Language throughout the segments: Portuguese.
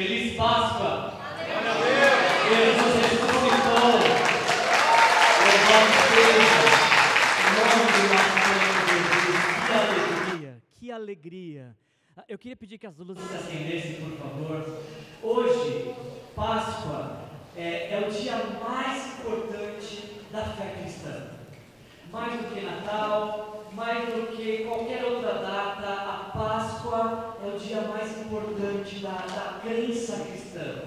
Feliz Páscoa! Jesus ressuscitou! Louvado seja o nome do nosso Senhor Jesus! Que alegria! Que alegria! Ah, Eu queria pedir que as luzes se acendessem, por favor. Hoje, Páscoa, é, é o dia mais importante da fé cristã. Mais do que Natal, mais do que qualquer outra data, a Páscoa é o dia mais importante da, da crença cristã.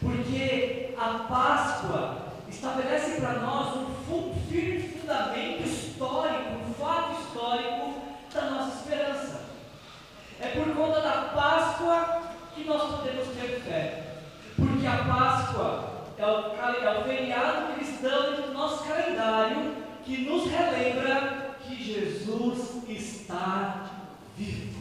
Porque a Páscoa estabelece para nós um firme fundamento histórico, um fato histórico da nossa esperança. É por conta da Páscoa que nós podemos ter fé. Porque a Páscoa é o, é o feriado cristão do nosso calendário que nos relembra Jesus está vivo.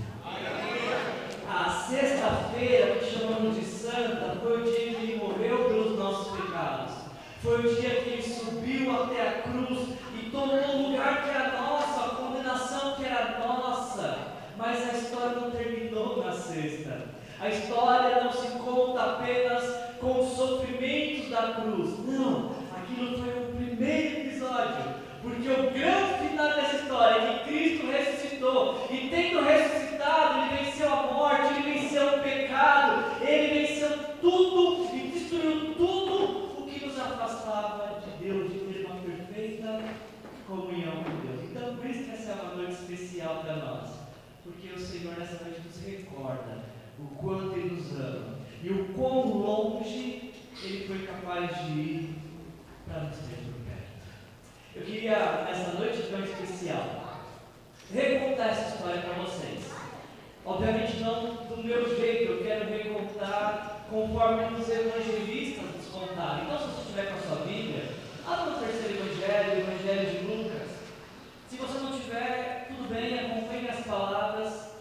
A sexta-feira, que chamamos de Santa, foi o dia que ele morreu pelos nossos pecados. Foi o dia que ele subiu até a cruz e tomou o lugar que era nosso, a condenação que era nossa. Mas a história não terminou na sexta. A história não se conta apenas com os sofrimentos da cruz. Não, aquilo foi o primeiro episódio. Porque o grande final dessa história é que Cristo ressuscitou. E tendo ressuscitado, ele venceu a morte, ele venceu o pecado, ele venceu tudo e destruiu tudo o que nos afastava de Deus, de ter uma perfeita comunhão com Deus. Então, por isso que essa é uma noite especial para nós. Porque o Senhor nessa noite nos recorda o quanto Ele nos ama e o quão longe Ele foi capaz de ir para nos. Eu nessa noite tão especial, recontar essa história para vocês. Obviamente não do meu jeito, eu quero recontar conforme os evangelistas nos contaram. Então, se você estiver com a sua Bíblia, abra no terceiro evangelho, o evangelho de Lucas. Se você não tiver, tudo bem, acompanhe as palavras,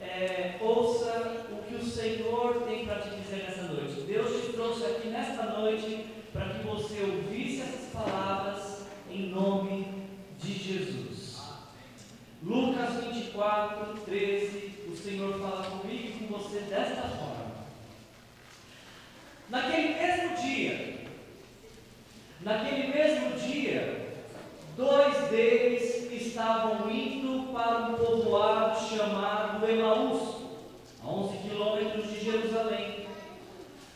é, ouça o que o Senhor tem para te dizer nessa noite. Deus te trouxe aqui nesta noite para que você ouvisse essas palavras em nome Jesus. Lucas 24, 13, o Senhor fala comigo e com você desta forma. Naquele mesmo dia, naquele mesmo dia, dois deles estavam indo para um povoado chamado Emaús, a 11 quilômetros de Jerusalém.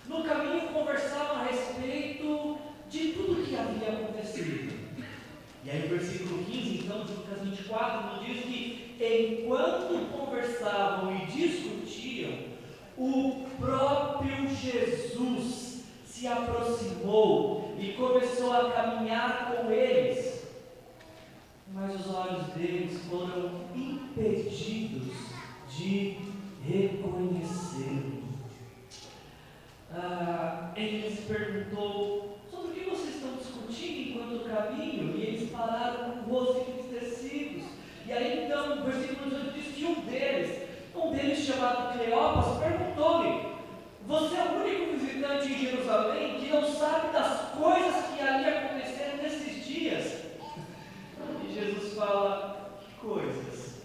No caminho conversavam a respeito de tudo que havia acontecido. E aí o versículo 15, então, de Lucas 24, nos diz que enquanto conversavam e discutiam, o próprio Jesus se aproximou e começou a caminhar com eles. Mas os olhos deles foram impedidos de reconhecê-lo. Ah, ele lhes perguntou sobre o que vocês estão discutindo enquanto caminho, e eles pararam com o rosto entristecidos. E aí então, o versículo 18 diz que um deles, um deles chamado Cleopas, perguntou-lhe: Você é o único visitante em Jerusalém que não sabe das coisas que ali aconteceram nesses dias? E Jesus fala: Que coisas?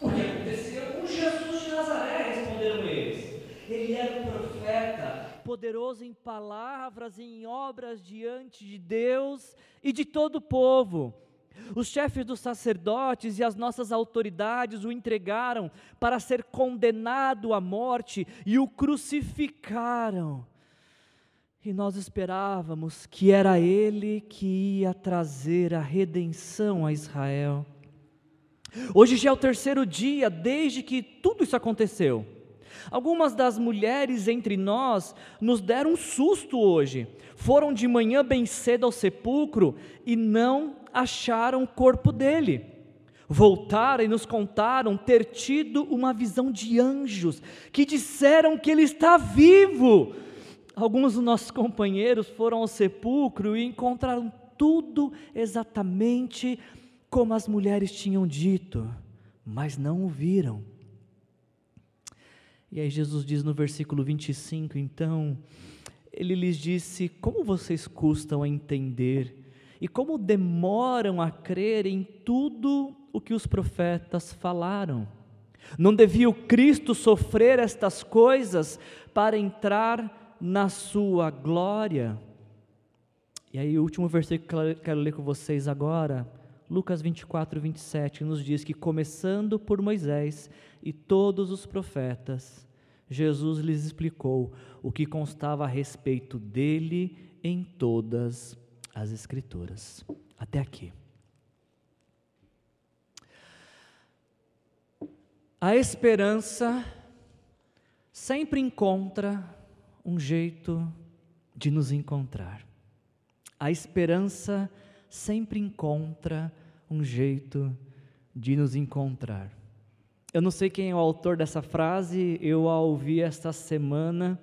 O que aconteceu com Jesus de Nazaré? Responderam eles. Ele era um profeta, poderoso em palavras e em obras diante de Deus e de todo o povo. Os chefes dos sacerdotes e as nossas autoridades o entregaram para ser condenado à morte e o crucificaram. E nós esperávamos que era ele que ia trazer a redenção a Israel. Hoje já é o terceiro dia desde que tudo isso aconteceu. Algumas das mulheres entre nós nos deram um susto hoje. Foram de manhã bem cedo ao sepulcro e não acharam o corpo dele. Voltaram e nos contaram ter tido uma visão de anjos que disseram que ele está vivo. Alguns dos nossos companheiros foram ao sepulcro e encontraram tudo exatamente como as mulheres tinham dito, mas não o viram. E aí Jesus diz no versículo 25, então, ele lhes disse: Como vocês custam a entender e como demoram a crer em tudo o que os profetas falaram? Não devia o Cristo sofrer estas coisas para entrar na sua glória? E aí, o último versículo que eu quero ler com vocês agora, Lucas 24, 27, nos diz que, começando por Moisés e todos os profetas, Jesus lhes explicou o que constava a respeito dele em todas as Escrituras. Até aqui. A esperança sempre encontra um jeito de nos encontrar. A esperança sempre encontra um jeito de nos encontrar. Eu não sei quem é o autor dessa frase, eu a ouvi esta semana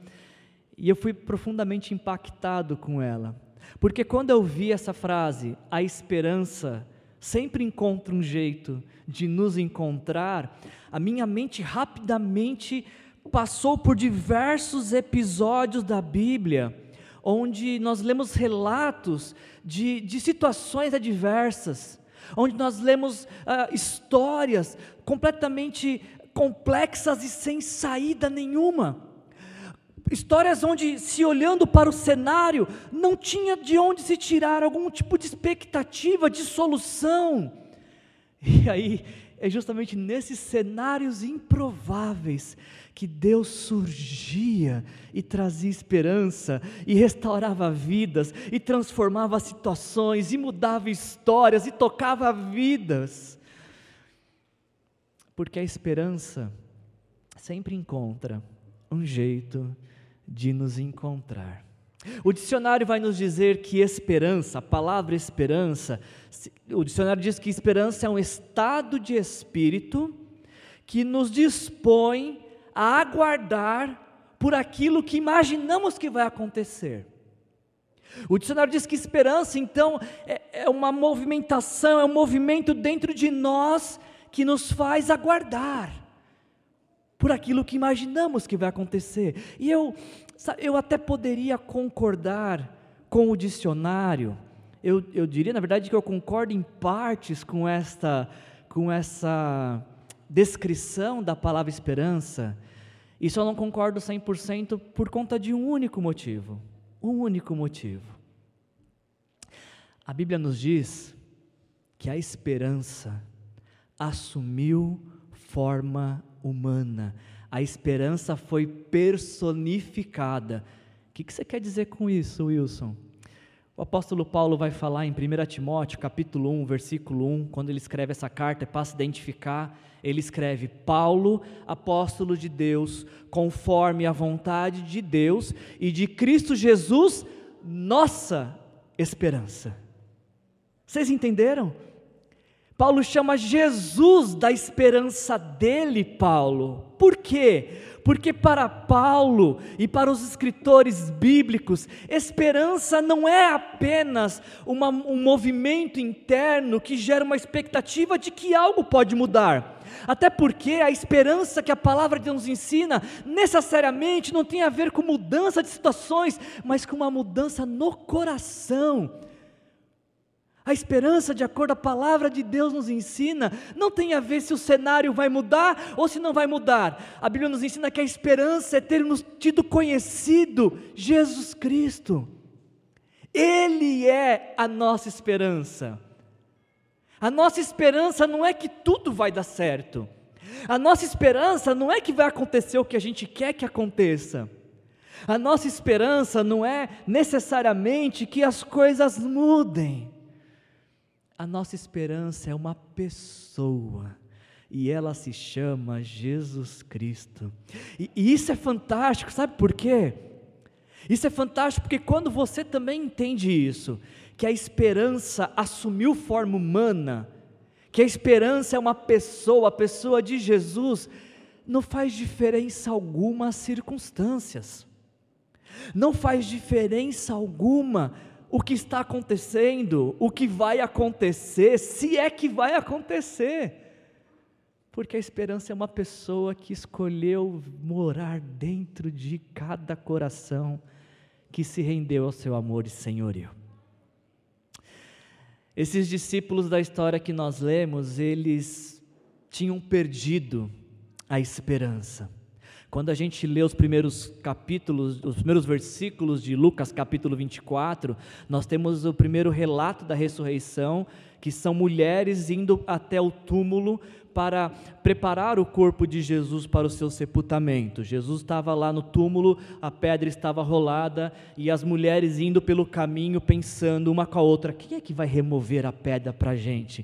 e eu fui profundamente impactado com ela. Porque quando eu vi essa frase, a esperança sempre encontra um jeito de nos encontrar, a minha mente rapidamente passou por diversos episódios da Bíblia onde nós lemos relatos de, de situações adversas, onde nós lemos uh, histórias completamente complexas e sem saída nenhuma. Histórias onde, se olhando para o cenário, não tinha de onde se tirar algum tipo de expectativa, de solução. E aí, é justamente nesses cenários improváveis que Deus surgia e trazia esperança, e restaurava vidas, e transformava situações, e mudava histórias, e tocava vidas. Porque a esperança sempre encontra um jeito de nos encontrar. O dicionário vai nos dizer que esperança, a palavra esperança, o dicionário diz que esperança é um estado de espírito que nos dispõe a aguardar por aquilo que imaginamos que vai acontecer. O dicionário diz que esperança, então, é, é uma movimentação, é um movimento dentro de nós que nos faz aguardar por aquilo que imaginamos que vai acontecer. E eu, eu até poderia concordar com o dicionário, eu, eu diria, na verdade, que eu concordo em partes com esta, com essa descrição da palavra esperança, e só não concordo 100% por conta de um único motivo. Um único motivo. A Bíblia nos diz que a esperança assumiu forma humana. A esperança foi personificada. O que você quer dizer com isso, Wilson? O apóstolo Paulo vai falar em 1 Timóteo, capítulo 1, versículo 1, quando ele escreve essa carta, é para se identificar, ele escreve: Paulo, apóstolo de Deus, conforme a vontade de Deus e de Cristo Jesus, nossa esperança. Vocês entenderam? Paulo chama Jesus da esperança dele, Paulo. Por quê? Porque para Paulo e para os escritores bíblicos, esperança não é apenas uma, um movimento interno que gera uma expectativa de que algo pode mudar. Até porque a esperança que a palavra de Deus ensina necessariamente não tem a ver com mudança de situações, mas com uma mudança no coração a esperança, de acordo com a palavra de Deus nos ensina, não tem a ver se o cenário vai mudar ou se não vai mudar. A Bíblia nos ensina que a esperança é termos tido conhecido Jesus Cristo. Ele é a nossa esperança. A nossa esperança não é que tudo vai dar certo. A nossa esperança não é que vai acontecer o que a gente quer que aconteça. A nossa esperança não é necessariamente que as coisas mudem. A nossa esperança é uma pessoa e ela se chama Jesus Cristo. E, e, isso é fantástico, sabe por quê? Isso é fantástico porque quando você também entende isso, que a esperança assumiu forma humana, que a esperança é uma pessoa, a pessoa de Jesus, não faz diferença alguma as circunstâncias, não faz diferença alguma o que está acontecendo, o que vai acontecer, se é que vai acontecer. Porque a esperança é uma pessoa que escolheu morar dentro de cada coração que se rendeu ao seu amor e senhorio. Esses discípulos da história que nós lemos, eles tinham perdido a esperança. Quando a gente lê os primeiros capítulos, os primeiros versículos de Lucas capítulo 24, nós temos o primeiro relato da ressurreição, que são mulheres indo até o túmulo para preparar o corpo de Jesus para o seu sepultamento. Jesus estava lá no túmulo, a pedra estava rolada e as mulheres indo pelo caminho pensando uma com a outra: quem é que vai remover a pedra para a gente?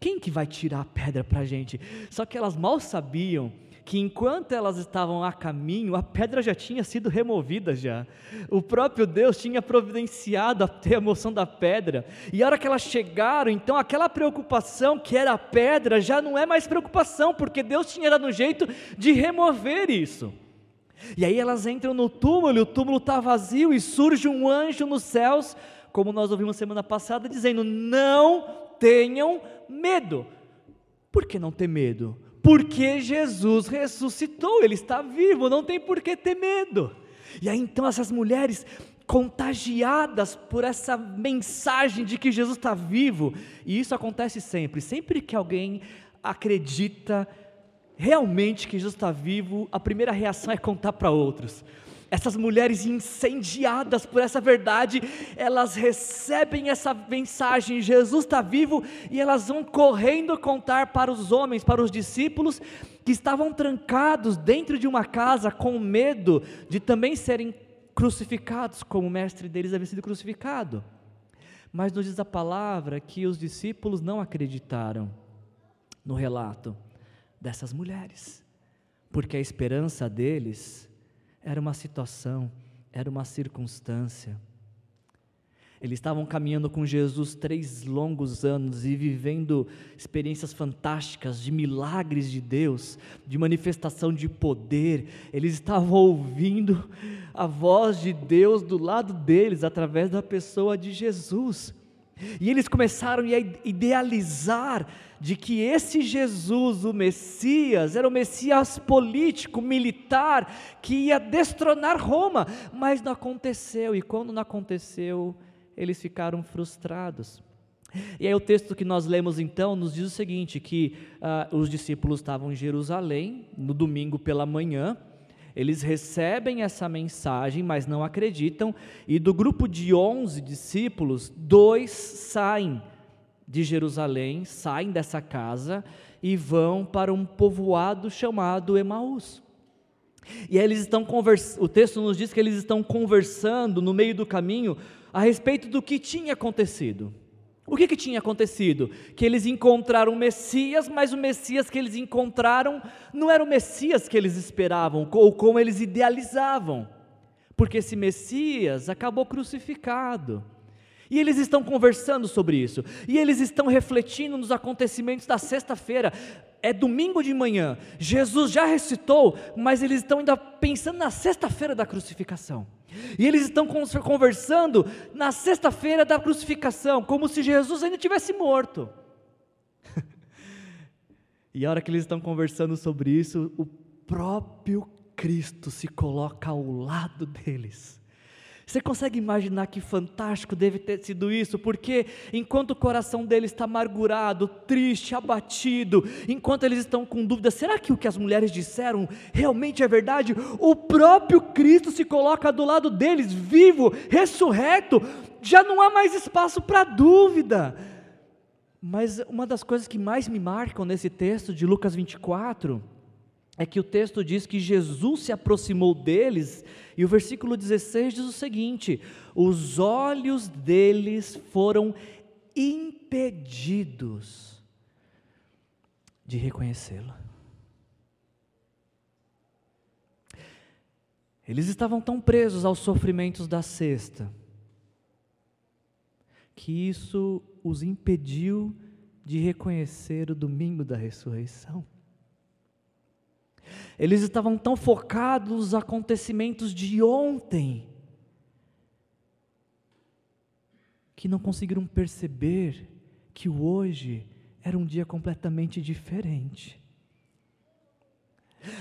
Quem que vai tirar a pedra para a gente? Só que elas mal sabiam que enquanto elas estavam a caminho, a pedra já tinha sido removida já. O próprio Deus tinha providenciado a remoção da pedra. E a hora que elas chegaram, então aquela preocupação que era a pedra já não é mais preocupação, porque Deus tinha dado um jeito de remover isso. E aí elas entram no túmulo, e o túmulo está vazio e surge um anjo nos céus, como nós ouvimos semana passada, dizendo: "Não tenham medo". Por que não ter medo? Porque Jesus ressuscitou, Ele está vivo, não tem por que ter medo. E aí então essas mulheres contagiadas por essa mensagem de que Jesus está vivo, e isso acontece sempre, sempre que alguém acredita realmente que Jesus está vivo, a primeira reação é contar para outros essas mulheres incendiadas por essa verdade, elas recebem essa mensagem: Jesus está vivo, e elas vão correndo contar para os homens, para os discípulos, que estavam trancados dentro de uma casa com medo de também serem crucificados, como o mestre deles havia sido crucificado. Mas nos diz a palavra que os discípulos não acreditaram no relato dessas mulheres, porque a esperança deles era uma situação, era uma circunstância. Eles estavam caminhando com Jesus três longos anos e vivendo experiências fantásticas de milagres de Deus, de manifestação de poder. Eles estavam ouvindo a voz de Deus do lado deles através da pessoa de Jesus. E eles começaram a idealizar de que esse Jesus, o Messias, era o Messias político, militar, que ia destronar Roma, mas não aconteceu, e quando não aconteceu, eles ficaram frustrados. E aí o texto que nós lemos então nos diz o seguinte, que uh, os discípulos estavam em Jerusalém, no domingo pela manhã, eles recebem essa mensagem, mas não acreditam, e do grupo de 11 discípulos, dois saem de Jerusalém, saem dessa casa e vão para um povoado chamado Emaús. E eles estão conversando, o texto nos diz que eles estão conversando no meio do caminho a respeito do que tinha acontecido. O que, que tinha acontecido? Que eles encontraram o Messias, mas o Messias que eles encontraram não era o Messias que eles esperavam, ou como eles idealizavam, porque esse Messias acabou crucificado. E eles estão conversando sobre isso, e eles estão refletindo nos acontecimentos da sexta-feira. É domingo de manhã, Jesus já ressuscitou, mas eles estão ainda pensando na sexta-feira da crucificação. E eles estão conversando na sexta-feira da crucificação, como se Jesus ainda tivesse morto. e a hora que eles estão conversando sobre isso, o próprio Cristo se coloca ao lado deles. Você consegue imaginar que fantástico deve ter sido isso? Porque enquanto o coração deles está amargurado, triste, abatido, enquanto eles estão com dúvida, será que o que as mulheres disseram realmente é verdade? O próprio Cristo se coloca do lado deles, vivo, ressurreto, já não há mais espaço para dúvida. Mas uma das coisas que mais me marcam nesse texto de Lucas 24 é que o texto diz que Jesus se aproximou deles, e o versículo 16 diz o seguinte: os olhos deles foram impedidos de reconhecê-lo. Eles estavam tão presos aos sofrimentos da sexta, que isso os impediu de reconhecer o domingo da ressurreição. Eles estavam tão focados nos acontecimentos de ontem, que não conseguiram perceber que o hoje era um dia completamente diferente.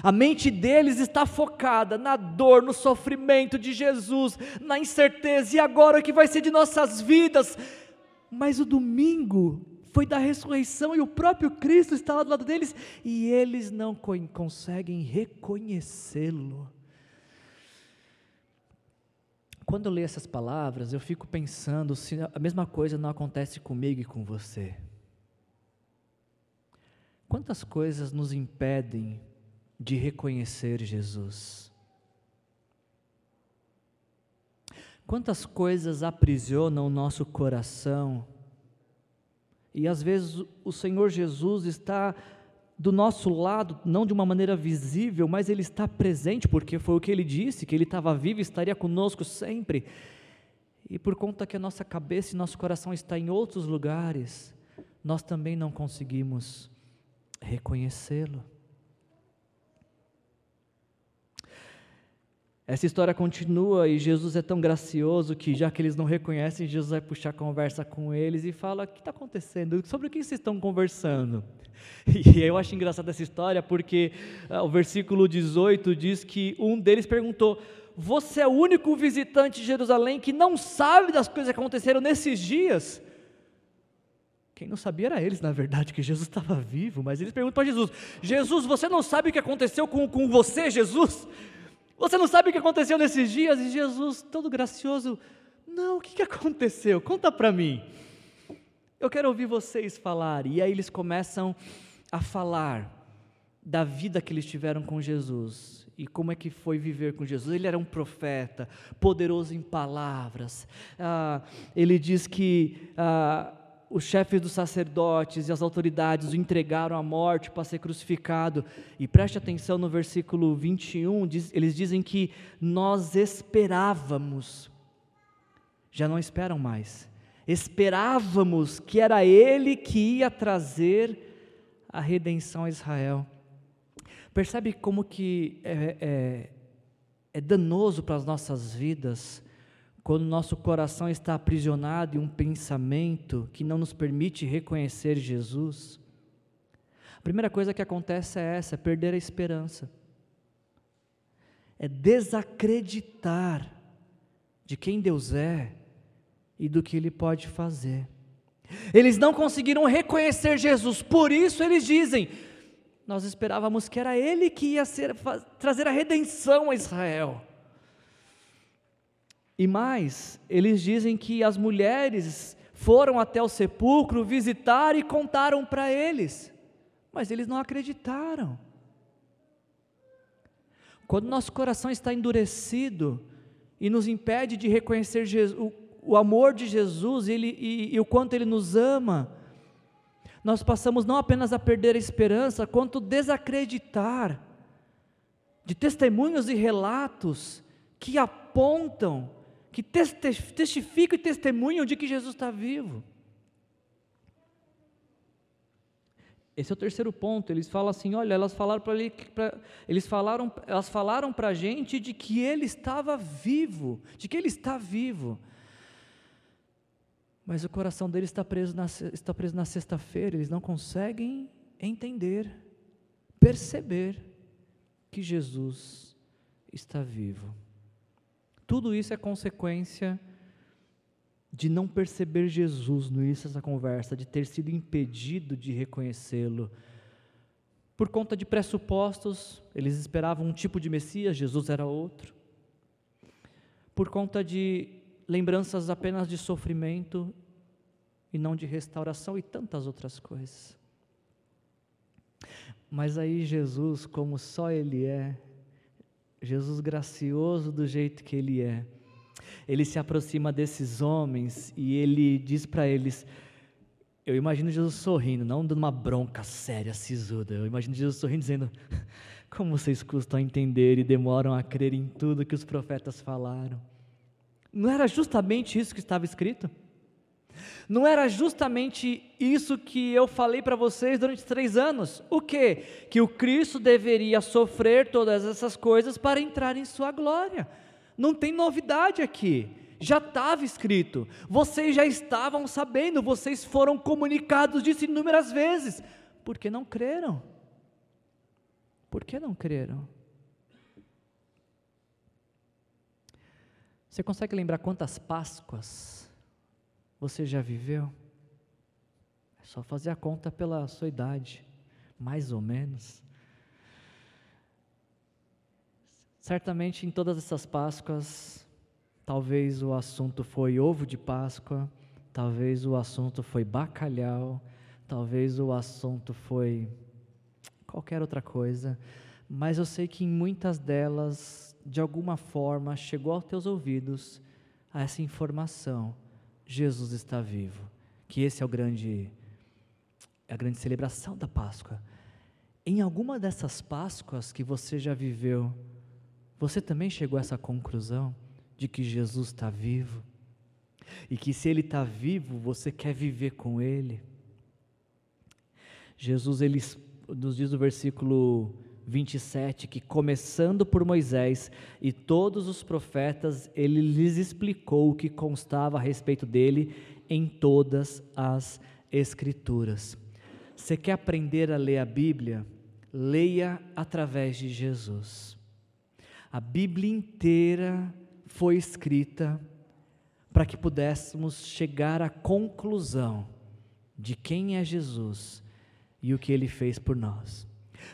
A mente deles está focada na dor, no sofrimento de Jesus, na incerteza, e agora o que vai ser de nossas vidas? Mas o domingo foi da ressurreição e o próprio Cristo estava do lado deles e eles não conseguem reconhecê-lo. Quando eu leio essas palavras, eu fico pensando se a mesma coisa não acontece comigo e com você. Quantas coisas nos impedem de reconhecer Jesus? Quantas coisas aprisionam o nosso coração? E às vezes o Senhor Jesus está do nosso lado, não de uma maneira visível, mas Ele está presente, porque foi o que Ele disse, que Ele estava vivo e estaria conosco sempre. E por conta que a nossa cabeça e nosso coração está em outros lugares, nós também não conseguimos reconhecê-lo. Essa história continua e Jesus é tão gracioso que, já que eles não reconhecem, Jesus vai puxar conversa com eles e fala: O que está acontecendo? Sobre o que vocês estão conversando? E eu acho engraçada essa história porque ah, o versículo 18 diz que um deles perguntou: Você é o único visitante de Jerusalém que não sabe das coisas que aconteceram nesses dias? Quem não sabia era eles, na verdade, que Jesus estava vivo, mas eles perguntam para Jesus: Jesus, você não sabe o que aconteceu com, com você, Jesus? Você não sabe o que aconteceu nesses dias? E Jesus, todo gracioso, não, o que, aconteceu? Conta para mim. Eu quero ouvir vocês falar. E aí eles começam a falar da vida que eles tiveram com Jesus e como é que foi viver com Jesus. Ele era um profeta, poderoso em palavras. Ah, ele diz que ah, os chefes dos sacerdotes e as autoridades o entregaram à morte para ser crucificado. E preste atenção no versículo 21, diz, eles dizem que nós esperávamos, já não esperam mais esperávamos que era Ele que ia trazer a redenção a Israel. Percebe como que é, é, é danoso para as nossas vidas quando nosso coração está aprisionado em um pensamento que não nos permite reconhecer Jesus? A primeira coisa que acontece é essa: é perder a esperança, é desacreditar de quem Deus é e do que ele pode fazer. Eles não conseguiram reconhecer Jesus, por isso eles dizem: Nós esperávamos que era Ele que ia ser, trazer a redenção a Israel. E mais, eles dizem que as mulheres foram até o sepulcro visitar e contaram para eles, mas eles não acreditaram. Quando nosso coração está endurecido e nos impede de reconhecer Jesus, o amor de Jesus ele, e, e o quanto Ele nos ama, nós passamos não apenas a perder a esperança, quanto desacreditar de testemunhos e relatos que apontam, que testificam e testemunham de que Jesus está vivo. Esse é o terceiro ponto. Eles falam assim: olha, elas falaram para ele, eles falaram, elas falaram para a gente de que ele estava vivo, de que ele está vivo. Mas o coração deles está preso na, está preso na sexta-feira, eles não conseguem entender, perceber que Jesus está vivo. Tudo isso é consequência de não perceber Jesus no início dessa conversa, de ter sido impedido de reconhecê-lo. Por conta de pressupostos, eles esperavam um tipo de Messias, Jesus era outro. Por conta de lembranças apenas de sofrimento e não de restauração e tantas outras coisas. Mas aí Jesus, como só Ele é, Jesus gracioso do jeito que Ele é, ele se aproxima desses homens e ele diz para eles: Eu imagino Jesus sorrindo, não dando uma bronca séria, sisuda. Eu imagino Jesus sorrindo, dizendo: Como vocês custam a entender e demoram a crer em tudo que os profetas falaram. Não era justamente isso que estava escrito? Não era justamente isso que eu falei para vocês durante três anos? O que? Que o Cristo deveria sofrer todas essas coisas para entrar em Sua glória. Não tem novidade aqui. Já estava escrito. Vocês já estavam sabendo. Vocês foram comunicados disso inúmeras vezes. Por que não creram? Por que não creram? Você consegue lembrar quantas Páscoas você já viveu? só fazer a conta pela sua idade, mais ou menos. Certamente em todas essas Páscoas, talvez o assunto foi ovo de Páscoa, talvez o assunto foi bacalhau, talvez o assunto foi qualquer outra coisa, mas eu sei que em muitas delas, de alguma forma, chegou aos teus ouvidos essa informação: Jesus está vivo. Que esse é o grande é a grande celebração da Páscoa. Em alguma dessas Páscoas que você já viveu, você também chegou a essa conclusão de que Jesus está vivo? E que se Ele está vivo, você quer viver com Ele? Jesus, ele nos diz no versículo 27 que, começando por Moisés e todos os profetas, ele lhes explicou o que constava a respeito dele em todas as Escrituras. Você quer aprender a ler a Bíblia? Leia através de Jesus. A Bíblia inteira foi escrita para que pudéssemos chegar à conclusão de quem é Jesus e o que ele fez por nós.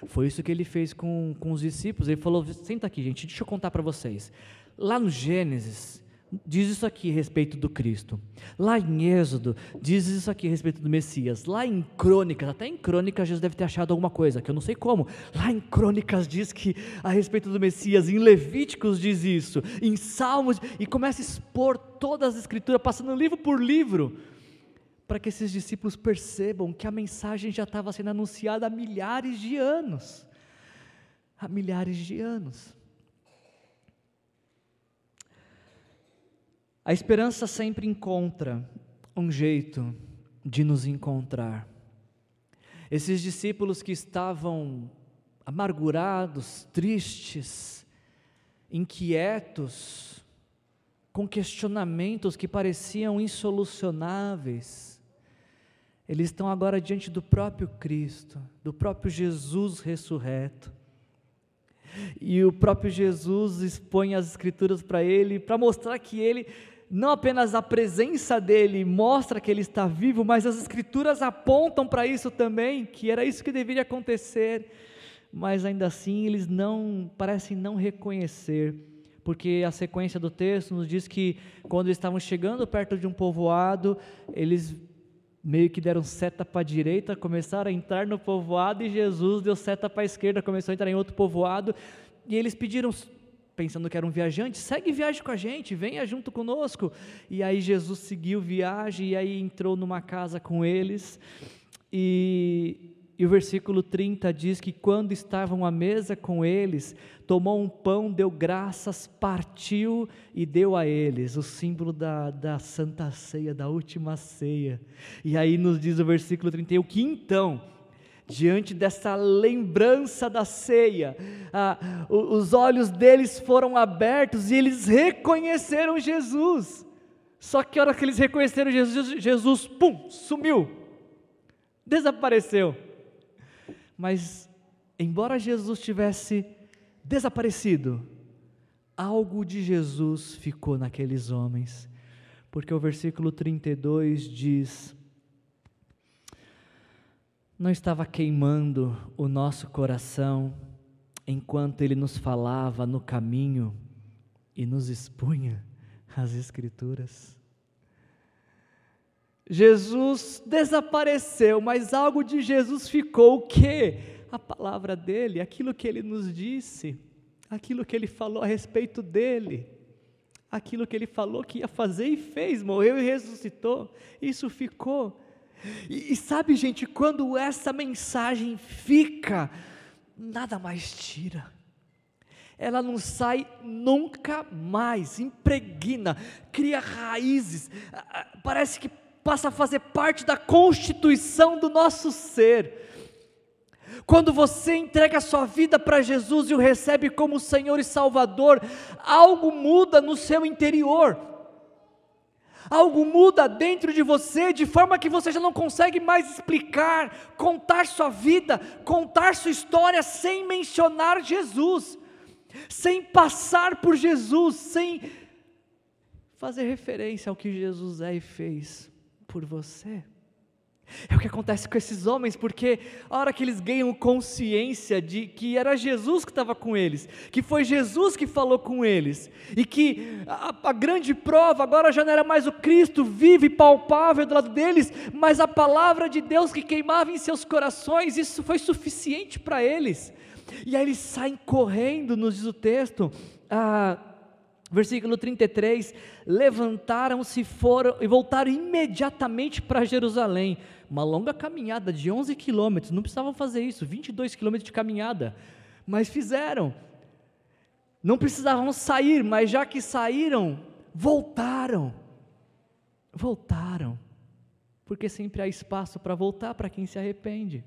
Foi isso que ele fez com, com os discípulos. Ele falou: senta aqui, gente, deixa eu contar para vocês. Lá no Gênesis, diz isso aqui a respeito do Cristo. Lá em Êxodo, diz isso aqui a respeito do Messias. Lá em Crônicas, até em Crônicas, Jesus deve ter achado alguma coisa, que eu não sei como. Lá em Crônicas diz que a respeito do Messias, em Levíticos diz isso, em Salmos, e começa a expor todas as Escrituras, passando livro por livro, para que esses discípulos percebam que a mensagem já estava sendo anunciada há milhares de anos. Há milhares de anos. A esperança sempre encontra um jeito de nos encontrar. Esses discípulos que estavam amargurados, tristes, inquietos, com questionamentos que pareciam insolucionáveis, eles estão agora diante do próprio Cristo, do próprio Jesus ressurreto. E o próprio Jesus expõe as Escrituras para ele, para mostrar que ele não apenas a presença dele mostra que ele está vivo, mas as escrituras apontam para isso também, que era isso que deveria acontecer, mas ainda assim eles não parecem não reconhecer, porque a sequência do texto nos diz que quando estavam chegando perto de um povoado, eles meio que deram seta para a direita, começaram a entrar no povoado e Jesus deu seta para a esquerda, começou a entrar em outro povoado, e eles pediram pensando que era um viajante, segue viagem com a gente, venha junto conosco. E aí Jesus seguiu viagem e aí entrou numa casa com eles. E, e o versículo 30 diz que quando estavam à mesa com eles, tomou um pão, deu graças, partiu e deu a eles, o símbolo da, da santa ceia, da última ceia. E aí nos diz o versículo 31 que então diante dessa lembrança da ceia, ah, os olhos deles foram abertos e eles reconheceram Jesus. Só que a hora que eles reconheceram Jesus, Jesus, pum, sumiu, desapareceu. Mas, embora Jesus tivesse desaparecido, algo de Jesus ficou naqueles homens, porque o versículo 32 diz: não estava queimando o nosso coração enquanto ele nos falava no caminho e nos expunha as Escrituras. Jesus desapareceu, mas algo de Jesus ficou, o que? A palavra dele, aquilo que ele nos disse, aquilo que ele falou a respeito dele, aquilo que ele falou que ia fazer e fez, morreu e ressuscitou, isso ficou. E, e sabe, gente, quando essa mensagem fica, nada mais tira ela não sai nunca mais, impregna, cria raízes, parece que passa a fazer parte da constituição do nosso ser. Quando você entrega a sua vida para Jesus e o recebe como Senhor e Salvador, algo muda no seu interior algo muda dentro de você, de forma que você já não consegue mais explicar, contar sua vida, contar sua história sem mencionar Jesus, sem passar por Jesus, sem fazer referência ao que Jesus é e fez por você. É o que acontece com esses homens, porque a hora que eles ganham consciência de que era Jesus que estava com eles, que foi Jesus que falou com eles, e que a, a, grande prova agora já não era mais o Cristo vivo e palpável do lado deles, mas a palavra de Deus que queimava em seus corações, isso foi suficiente para eles. E aí eles saem correndo, nos diz o texto. Ah, Versículo 33: Levantaram-se foram e voltaram imediatamente para Jerusalém. Uma longa caminhada de 11 quilômetros, não precisavam fazer isso, 22 quilômetros de caminhada, mas fizeram. Não precisavam sair, mas já que saíram, voltaram. Voltaram. Porque sempre há espaço para voltar para quem se arrepende.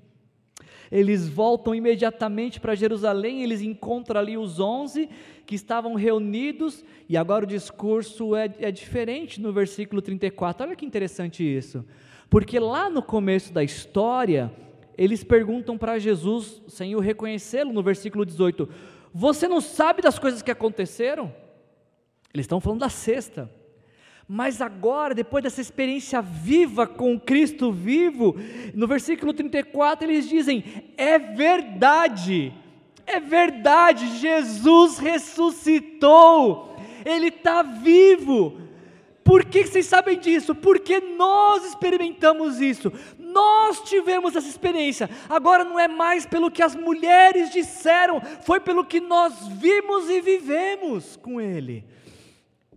Eles voltam imediatamente para Jerusalém, eles encontram ali os onze que estavam reunidos, e agora o discurso é, é diferente no versículo 34. Olha que interessante isso, porque lá no começo da história, eles perguntam para Jesus, sem o reconhecê-lo, no versículo 18: Você não sabe das coisas que aconteceram? Eles estão falando da sexta. Mas agora, depois dessa experiência viva com Cristo vivo, no versículo 34 eles dizem: é verdade, é verdade, Jesus ressuscitou, Ele está vivo. Por que vocês sabem disso? Porque nós experimentamos isso, nós tivemos essa experiência. Agora não é mais pelo que as mulheres disseram, foi pelo que nós vimos e vivemos com Ele.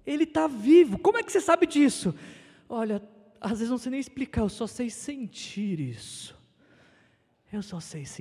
Ele está vivo. Como é que você sabe disso? Olha, às vezes não sei nem explicar, eu só sei sentir isso. Eu só sei sentir.